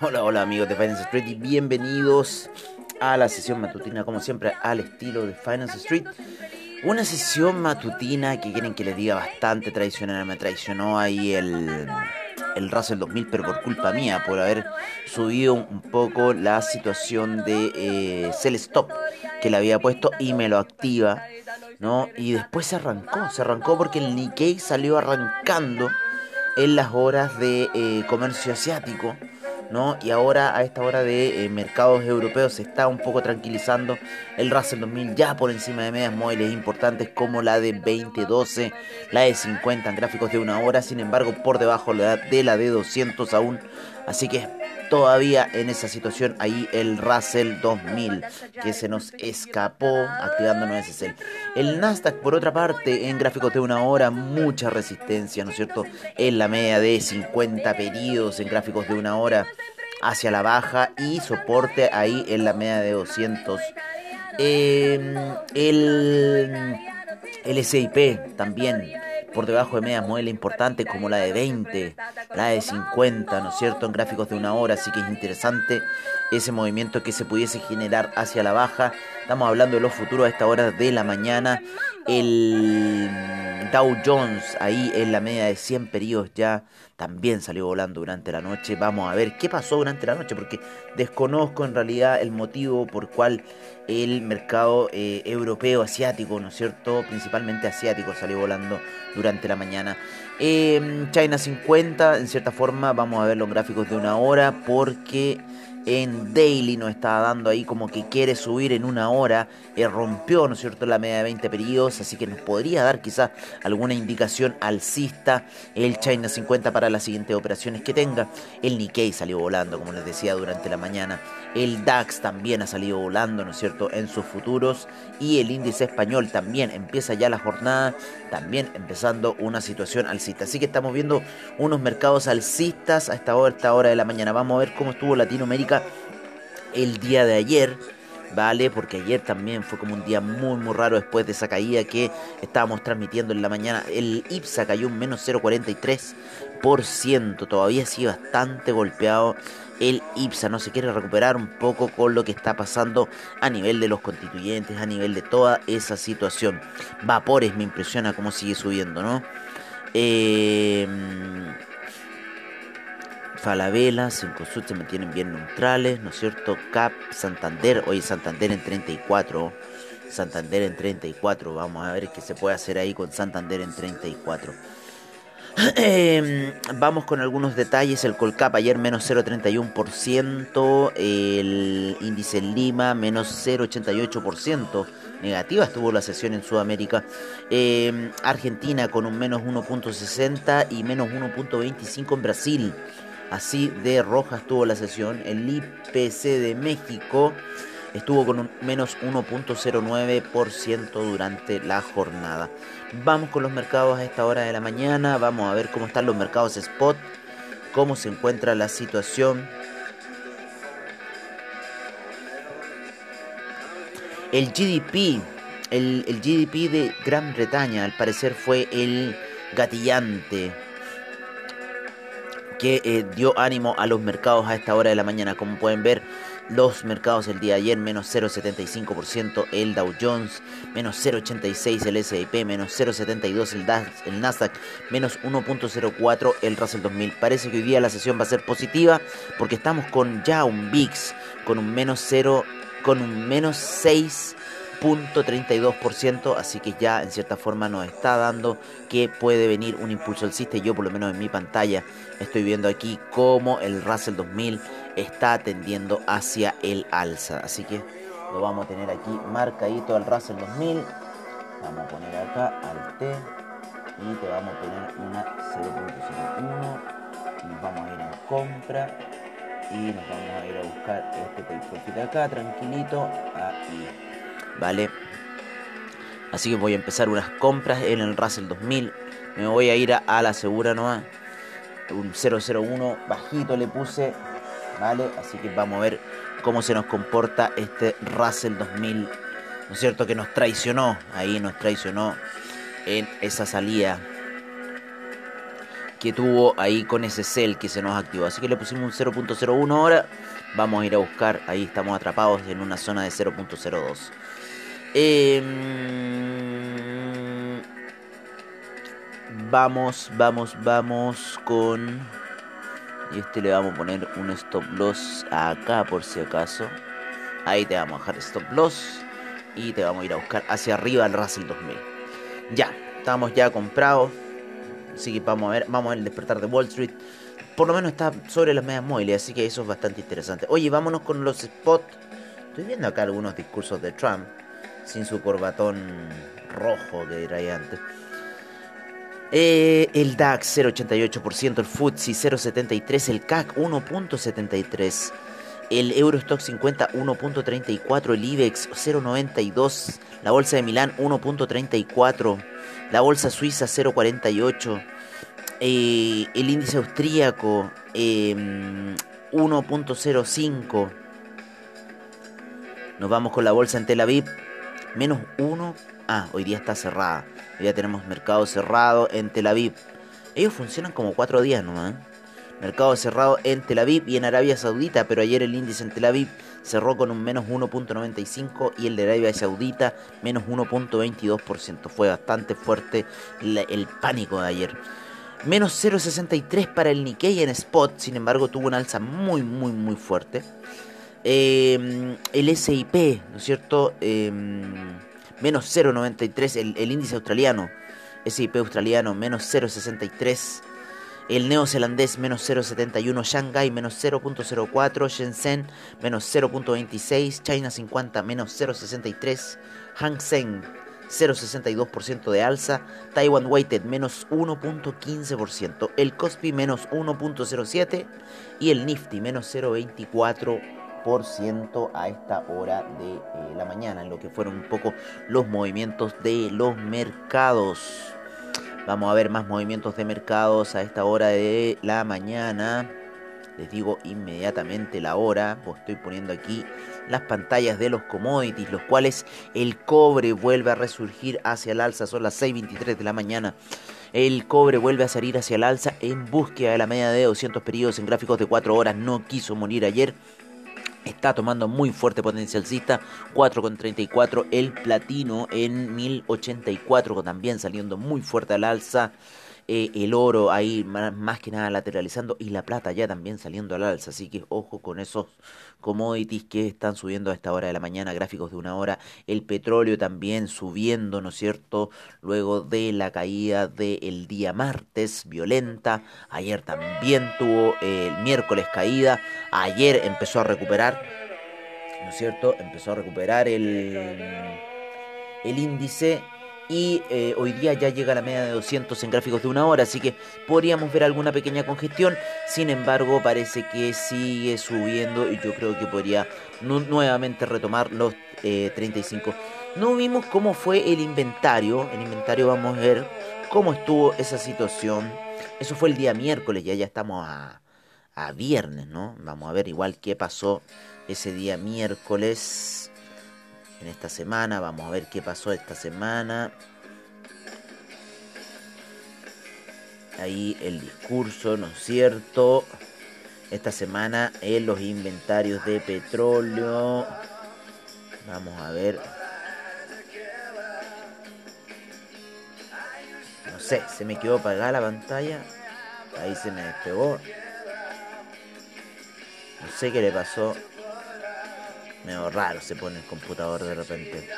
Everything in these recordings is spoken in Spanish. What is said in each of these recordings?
Hola, hola amigos de Finance Street y bienvenidos a la sesión matutina, como siempre, al estilo de Finance Street. Una sesión matutina que quieren que les diga bastante traicionera. Me traicionó ahí el, el Russell 2000, pero por culpa mía, por haber subido un poco la situación de eh, Sell Stop que le había puesto y me lo activa, ¿no? Y después se arrancó, se arrancó porque el Nikkei salió arrancando en las horas de eh, comercio asiático. ¿no? Y ahora a esta hora de eh, mercados europeos se está un poco tranquilizando el Russell 2000 ya por encima de medias móviles importantes como la de 2012, la de 50 en gráficos de una hora, sin embargo por debajo de la de 200 aún, así que todavía en esa situación ahí el Russell 2000 que se nos escapó activando ese el El Nasdaq por otra parte en gráficos de una hora mucha resistencia, ¿no es cierto? En la media de 50 periodos en gráficos de una hora hacia la baja y soporte ahí en la media de 200. Em, el, el SIP también por debajo de medias móviles importantes como la de 20, la de 50, ¿no es cierto? En gráficos de una hora, así que es interesante ese movimiento que se pudiese generar hacia la baja. Estamos hablando de los futuros a esta hora de la mañana. El Dow Jones ahí en la media de 100 periodos ya también salió volando durante la noche. Vamos a ver qué pasó durante la noche porque desconozco en realidad el motivo por cual el mercado eh, europeo, asiático, ¿no es cierto? Principalmente asiático salió volando durante la mañana. Eh, China 50, en cierta forma, vamos a ver los gráficos de una hora porque en Daily nos está dando ahí como que quiere subir en una hora, eh, rompió, ¿no es cierto?, la media de 20 periodos, así que nos podría dar quizás alguna indicación alcista el China 50 para las siguientes operaciones que tenga. El Nikkei salió volando, como les decía, durante la mañana. El DAX también ha salido volando, ¿no es cierto?, en sus futuros. Y el índice español también empieza ya la jornada, también empezando una situación alcista. Así que estamos viendo unos mercados alcistas a esta esta hora de la mañana. Vamos a ver cómo estuvo Latinoamérica el día de ayer. ¿vale? Porque ayer también fue como un día muy, muy raro después de esa caída que estábamos transmitiendo en la mañana. El IPSA cayó un menos 0,43%, todavía sigue bastante golpeado el IPSA, no se quiere recuperar un poco con lo que está pasando a nivel de los constituyentes, a nivel de toda esa situación. Vapores me impresiona cómo sigue subiendo, ¿no? Eh, Falabella, Cencosud se mantienen bien neutrales, ¿no es cierto? CAP, Santander, hoy Santander en 34, Santander en 34, vamos a ver qué se puede hacer ahí con Santander en 34. Em, vamos con algunos detalles. El Colcap ayer menos 0,31%. El índice en Lima menos 0,88%. Negativa estuvo la sesión en Sudamérica. Em, Argentina con un menos 1,60 y menos 1,25 en Brasil. Así de roja estuvo la sesión. El IPC de México estuvo con un menos 1.09% durante la jornada. Vamos con los mercados a esta hora de la mañana, vamos a ver cómo están los mercados spot, cómo se encuentra la situación. El GDP, el, el GDP de Gran Bretaña al parecer fue el gatillante que eh, dio ánimo a los mercados a esta hora de la mañana. Como pueden ver, los mercados el día de ayer menos 0,75% el Dow Jones, menos 0,86 el S&P, menos 0,72 el, el Nasdaq, menos 1,04 el Russell 2000. Parece que hoy día la sesión va a ser positiva porque estamos con ya un VIX con un menos 0, con un menos 6 32%, así que ya en cierta forma nos está dando que puede venir un impulso alcista. Yo por lo menos en mi pantalla estoy viendo aquí cómo el Russell 2000 está tendiendo hacia el alza. Así que lo vamos a tener aquí marcadito el Russell 2000. Vamos a poner acá al T y te vamos a poner una 0.01 y vamos a ir en compra y nos vamos a ir a buscar este take acá tranquilito ahí ¿vale? Así que voy a empezar unas compras en el Russell 2000. Me voy a ir a, la segura nomás. Un 001 bajito le puse, ¿vale? Así que vamos a ver cómo se nos comporta este Russell 2000, ¿no es cierto? Que nos traicionó, ahí nos traicionó en esa salida que tuvo ahí con ese cel que se nos activó. Así que le pusimos un 0.01 ahora. Vamos a ir a buscar, ahí estamos atrapados en una zona de 0.02. Em, vamos, vamos, vamos con... Y este le vamos a poner un stop loss acá por si acaso. Ahí te vamos a dejar stop loss. Y te vamos a ir a buscar hacia arriba el Russell 2000. Ya, estamos ya comprados. Así que vamos a ver, vamos a ver el despertar de Wall Street. Por lo menos está sobre las medias móviles, así que eso es bastante interesante. Oye, vámonos con los spots. Estoy viendo acá algunos discursos de Trump. Sin su corbatón rojo que era antes. Eh, el DAX 0,88%, el FTSE 0,73%, el CAC 1,73%, el Eurostock 50 1.34, el IBEX 0.92, la bolsa de Milán 1.34, la bolsa suiza 0.48, eh, el índice austríaco 1.05. Em, Nos vamos con la bolsa en Tel Aviv, menos 1. Ah, hoy día está cerrada. Hoy día tenemos mercado cerrado en Tel Aviv. Ellos funcionan como cuatro días nomás. ¿eh? Mercado cerrado en Tel Aviv y en Arabia Saudita, pero ayer el índice en Tel Aviv cerró con un menos 1.95 y el de Arabia Saudita menos 1.22%. Fue bastante fuerte el pánico de ayer. Menos 0.63 para el Nikkei en spot, sin embargo tuvo una alza muy, muy, muy fuerte. Eh, el SIP, ¿no es cierto? Eh, menos 0.93, el, el índice australiano. SIP australiano, menos 0.63 el neozelandés menos 0,71, Shanghai menos 0,04, Shenzhen menos 0,26, China 50 menos 0,63, Hang Seng 0,62% de alza, Taiwan Weighted menos 1.15%, el Kospi menos 1.07 y el Nifty menos 0.24% a esta hora de eh, la mañana, en lo que fueron un poco los movimientos de los mercados. Vamos a ver más movimientos de mercados a esta hora de la mañana. Les digo inmediatamente la hora, pues estoy poniendo aquí las pantallas de los commodities, los cuales el cobre vuelve a resurgir hacia el alza, son las 6.23 de la mañana. El cobre vuelve a salir hacia el alza en búsqueda de la media de 200 periodos en gráficos de 4 horas, no quiso morir ayer Está tomando muy fuerte potencialcista, 4,34 el platino en 1084, también saliendo muy fuerte al alza. Eh, el oro ahí más, que nada lateralizando y la plata ya también saliendo al alza. Así que ojo con esos commodities que están subiendo a esta hora de la mañana, gráficos de una hora. El petróleo también subiendo, ¿no es cierto? Luego de la caída del día martes violenta. Ayer también tuvo eh, el miércoles caída. Ayer empezó a recuperar, ¿no es cierto? Empezó a recuperar el, el índice y eh, hoy día ya llega a la media de 200 en gráficos de una hora, así que podríamos ver alguna pequeña congestión, sin embargo parece que sigue subiendo y yo creo que podría nuevamente retomar los 35. Eh, no vimos cómo fue el inventario, el inventario vamos a ver cómo estuvo esa situación, eso fue el día miércoles, ya ya estamos a, a viernes, ¿no? Vamos a ver igual qué pasó ese día miércoles en esta semana. Vamos a ver qué pasó esta semana. Ahí el discurso, ¿no es cierto? Esta semana en los inventarios de petróleo. Vamos a ver. No sé, se me quedó apagada la pantalla. Ahí se me despegó. No sé qué le pasó medio raro se pone el computador de repente.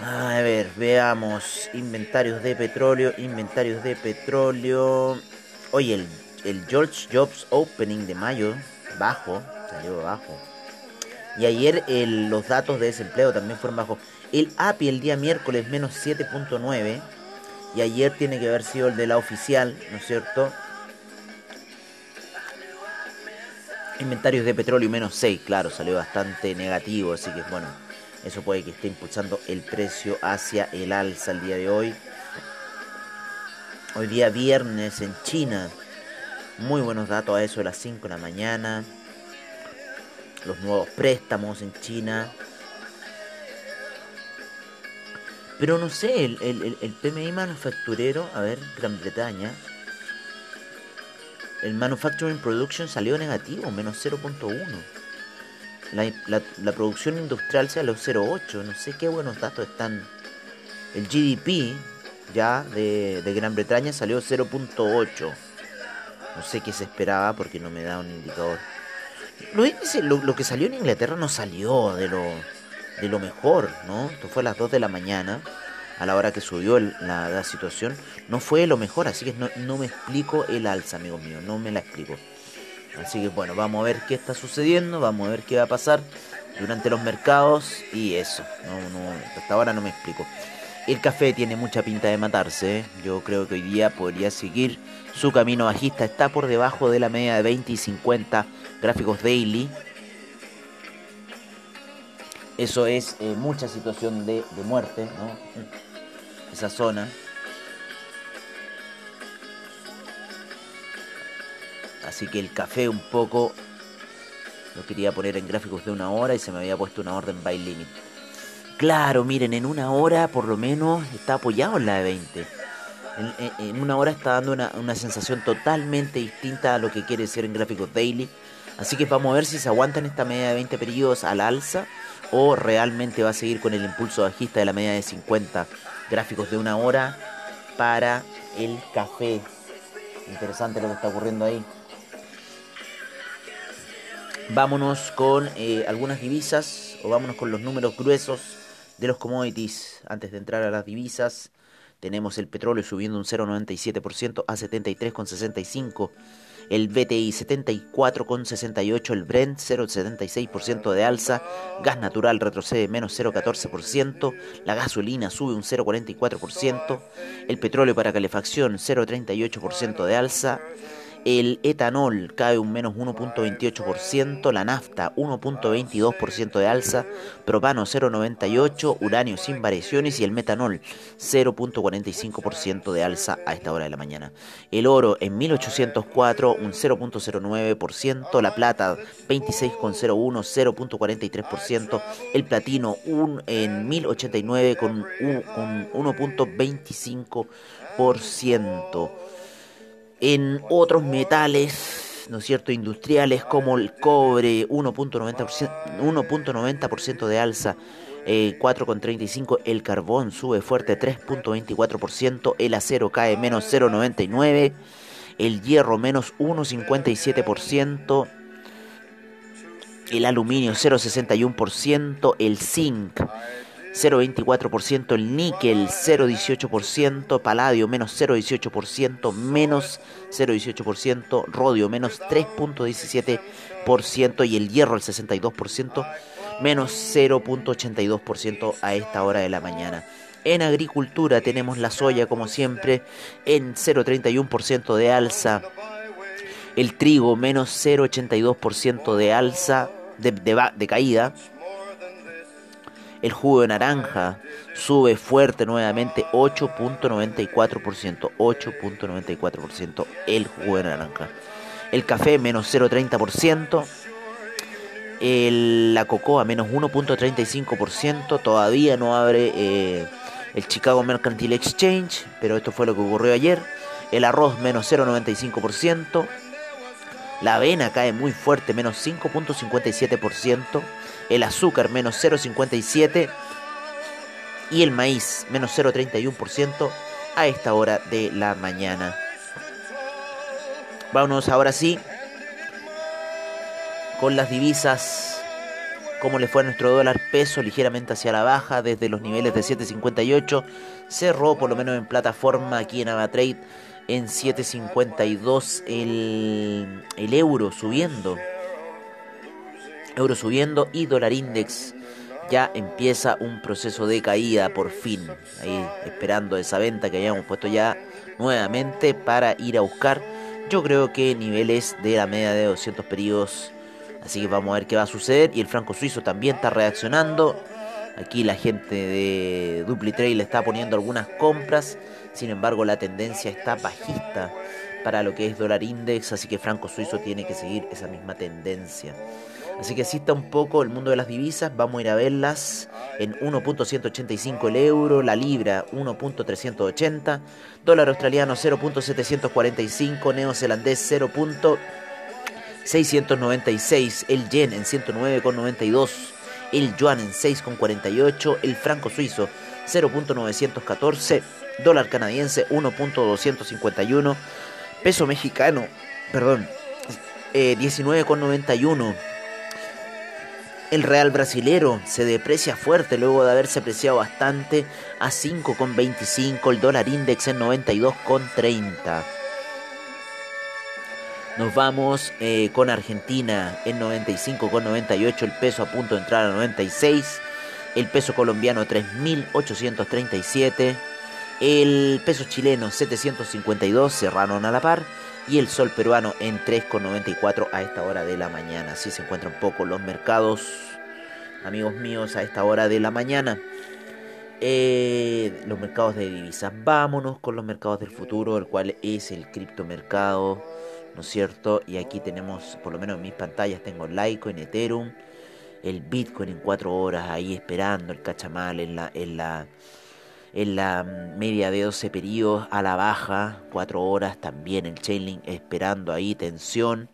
A ver, veamos. Inventarios de petróleo, inventarios de petróleo. Oye, el, el George Jobs Opening de mayo, bajo, salió bajo. Y ayer los datos de desempleo también fueron bajos. El API el día miércoles menos 7.9. Y ayer tiene que haber sido el de la oficial, ¿no es cierto? Inventarios de petróleo menos 6, claro, salió bastante negativo, así que bueno, eso puede que esté impulsando el precio hacia el alza el día de hoy. Hoy día viernes en China, muy buenos datos a eso de las 5 de la mañana. los nuevos préstamos en China. Pero no sé, el, el, el PMI manufacturero, a ver, Gran Bretaña, el Manufacturing Production salió negativo, menos 0.1. La, la, producción industrial salió 0.8. No sé qué buenos datos están. El GDP ya de, de Gran Bretaña salió 0.8. No sé qué se esperaba porque no me da un indicador. Lo, lo, que salió en Inglaterra no salió de lo, de lo mejor, ¿no? Esto fue a las 2 de la mañana, a la hora que subió la, la, situación. No fue lo mejor, así que no, no me explico el alza, amigos míos, no me la explico. Así que bueno, vamos a ver qué está sucediendo, vamos a ver qué va a pasar durante los mercados y eso. No, no, hasta ahora no me explico. El café tiene mucha pinta de matarse. ¿eh? Yo creo que hoy día podría seguir su camino bajista. Está por debajo de la media de 20 y 50 gráficos daily. Eso es eh, mucha situación de, de muerte, ¿no? Esa zona. Así que el café un poco lo quería poner en gráficos de una hora y se me había puesto una orden by limit. Claro, miren, en una hora por lo menos está apoyado en la de 20. En, una hora está dando una, una, sensación totalmente distinta a lo que quiere ser en gráficos daily. Así que vamos a ver si se aguanta en esta media de 20 periodos al alza o realmente va a seguir con el impulso bajista de la media de 50 gráficos de una hora para el café. Interesante lo que está ocurriendo ahí. Vámonos con eh, algunas divisas o vámonos con los números gruesos de los commodities. Antes de entrar a las divisas, tenemos el petróleo subiendo un 0,97% a 73,65%. El BTI 74,68%, el Brent 0,76% de alza, gas natural retrocede menos 0,14%, la gasolina sube un 0,44%, el petróleo para calefacción 0,38% de alza, el etanol cae un menos 1.28%, la nafta 1.22% de alza, propano 0.98%, uranio sin variaciones y el metanol 0.45% de alza a esta hora de la mañana. El oro en 1804 un 0.09%, la plata 26,01, 0.43%, el platino un, en 1089 con, con 1.25% en otros metales, ¿no es cierto?, industriales como el cobre, 1.90% de alza, 4,35%, eh, el carbón sube fuerte 3.24%, el acero cae menos 0,99%, el hierro menos 1,57%, el aluminio 0,61%, el zinc 0,24%, el níquel 0,18%, paladio menos 0,18%, menos 0,18%, rodio menos 3,17% y el hierro el 62%, menos 0,82% a esta hora de la mañana. En agricultura tenemos la soya como siempre en 0,31% de alza, el trigo menos 0,82% de alza, de, de caída, el jugo de naranja sube fuerte nuevamente 8.94%. 8.94% el jugo de naranja. El café menos 0.30%. la cocoa menos 1.35%. Todavía no abre eh, el Chicago Mercantile Exchange. Pero esto fue lo que ocurrió ayer. El arroz menos 0.95%. La avena cae muy fuerte, menos 5.57% el azúcar menos 0,57% y el maíz menos 0,31% a esta hora de la mañana. Vámonos ahora sí con las divisas. Cómo le fue a nuestro dólar peso ligeramente hacia la baja desde los niveles de 7.58. Cerró por lo menos en plataforma aquí en Avatrade en 7.52 el, el euro subiendo euro subiendo y dólar index ya empieza un proceso de caída por fin. Ahí esperando esa venta que habíamos puesto ya nuevamente para ir a buscar. Yo creo que niveles de la media de 200 periodos. Así que vamos a ver qué va a suceder. Y el franco suizo también está reaccionando. Aquí la gente de DupliTrade le está poniendo algunas compras. Sin embargo, la tendencia está bajista para lo que es dólar index. Así que franco suizo tiene que seguir esa misma tendencia. Así que así está un poco el mundo de las divisas. Vamos a ir a verlas en 1.185 el euro, la libra 1.380, dólar australiano 0.745, neozelandés 0.696, el yen en 109.92, el yuan en 6.48, el franco suizo 0.914, dólar canadiense 1.251, peso mexicano, perdón, eh, 19.91. El real brasilero se deprecia fuerte luego de haberse apreciado bastante a 5,25. El dólar index en 92,30. Nos vamos eh, con Argentina en 95,98. El peso a punto de entrar a 96. El peso colombiano 3.837. El peso chileno 752. Cerraron a la par y el sol peruano en 3,94 a esta hora de la mañana. Así se encuentran un poco los mercados, amigos míos, a esta hora de la mañana. Eh, los mercados de divisas. Vámonos con los mercados del futuro, el cual es el criptomercado, ¿no es cierto? Y aquí tenemos, por lo menos en mis pantallas, tengo Litecoin, Ethereum, el Bitcoin en 4 horas ahí esperando, el cachamal en la, en la en la media de 12 periodos a la baja, 4 horas también el Chainlink esperando ahí tensión,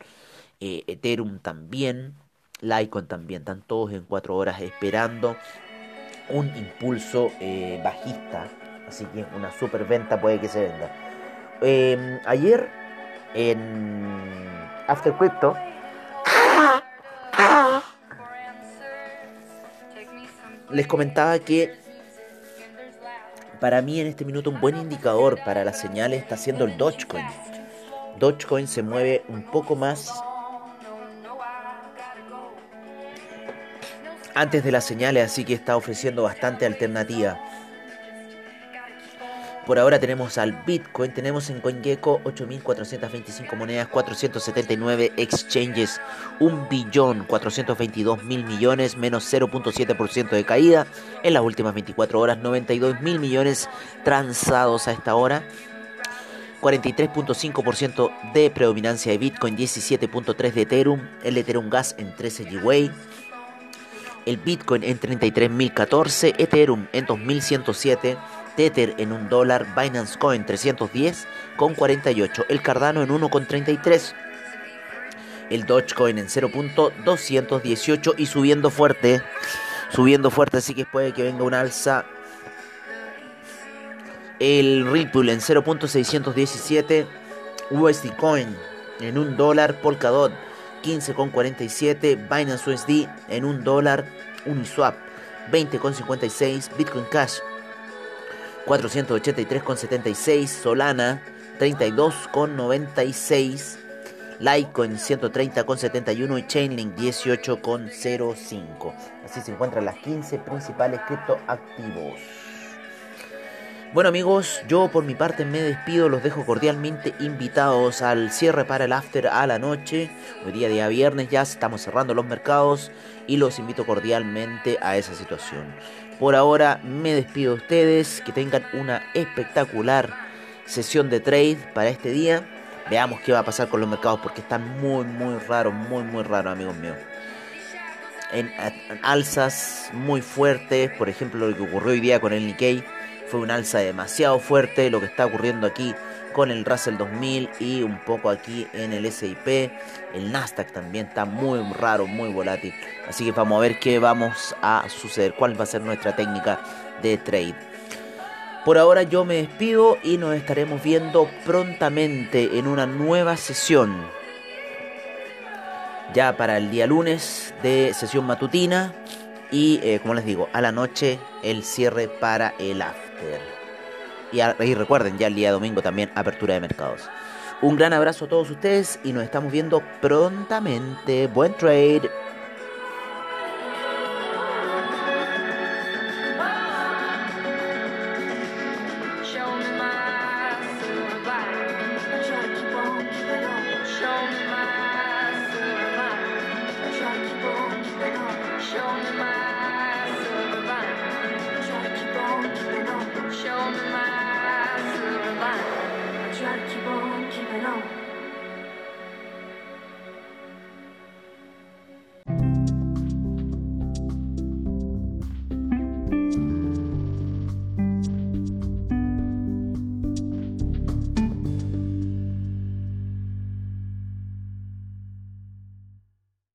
eh, Ethereum también, Litecoin también, están todos en 4 horas esperando un impulso eh, bajista, así que una super venta puede que se venda. Em, ayer en After Crypto les comentaba que para mí en este minuto un buen indicador para las señales está siendo el Dogecoin. Dogecoin se mueve un poco más antes de las señales, así que está ofreciendo bastante alternativa. Por ahora tenemos al Bitcoin, tenemos en CoinGecko 8.425 monedas, 479 exchanges, 1 billón 422 mil millones, menos 0.7% de caída. En las últimas 24 horas, 92 mil millones transados a esta hora. 43.5% de predominancia de Bitcoin, 17.3% de Ethereum, el Ethereum Gas en 13 GWay, el Bitcoin en 33.014, Ethereum en 2.107. Tether en un dólar, Binance Coin 310 con 48, el Cardano en 1,33, el Dogecoin en 0.218 y subiendo fuerte, subiendo fuerte, así que puede que venga un alza. El Ripple en 0.617, USD Coin en un dólar, Polkadot 15,47, Binance USD en un dólar, Uniswap 20,56, Bitcoin Cash 483,76, Solana 32,96, Litecoin 130,71 y Chainlink 18,05. Así se encuentran las 15 principales criptoactivos. Bueno amigos, yo por mi parte me despido, los dejo cordialmente invitados al cierre para el after a la noche. Hoy día día viernes ya estamos cerrando los mercados y los invito cordialmente a esa situación. Por ahora me despido de ustedes, que tengan una espectacular sesión de trade para este día. Veamos qué va a pasar con los mercados porque están muy, muy raros, muy, muy raros, amigos míos. En, alzas muy fuertes, por ejemplo, lo que ocurrió hoy día con el Nikkei fue una alza demasiado fuerte. Lo que está ocurriendo aquí con el Russell 2000 y un poco aquí en el SIP. El Nasdaq también está muy raro, muy volátil. Así que vamos a ver qué vamos a suceder, cuál va a ser nuestra técnica de trade. Por ahora yo me despido y nos estaremos viendo prontamente en una nueva sesión. Ya para el día lunes de sesión matutina y eh, como les digo, a la noche el cierre para el after. Y, recuerden, ya el día domingo también apertura de mercados. Un gran abrazo a todos ustedes y nos estamos viendo prontamente. Buen trade.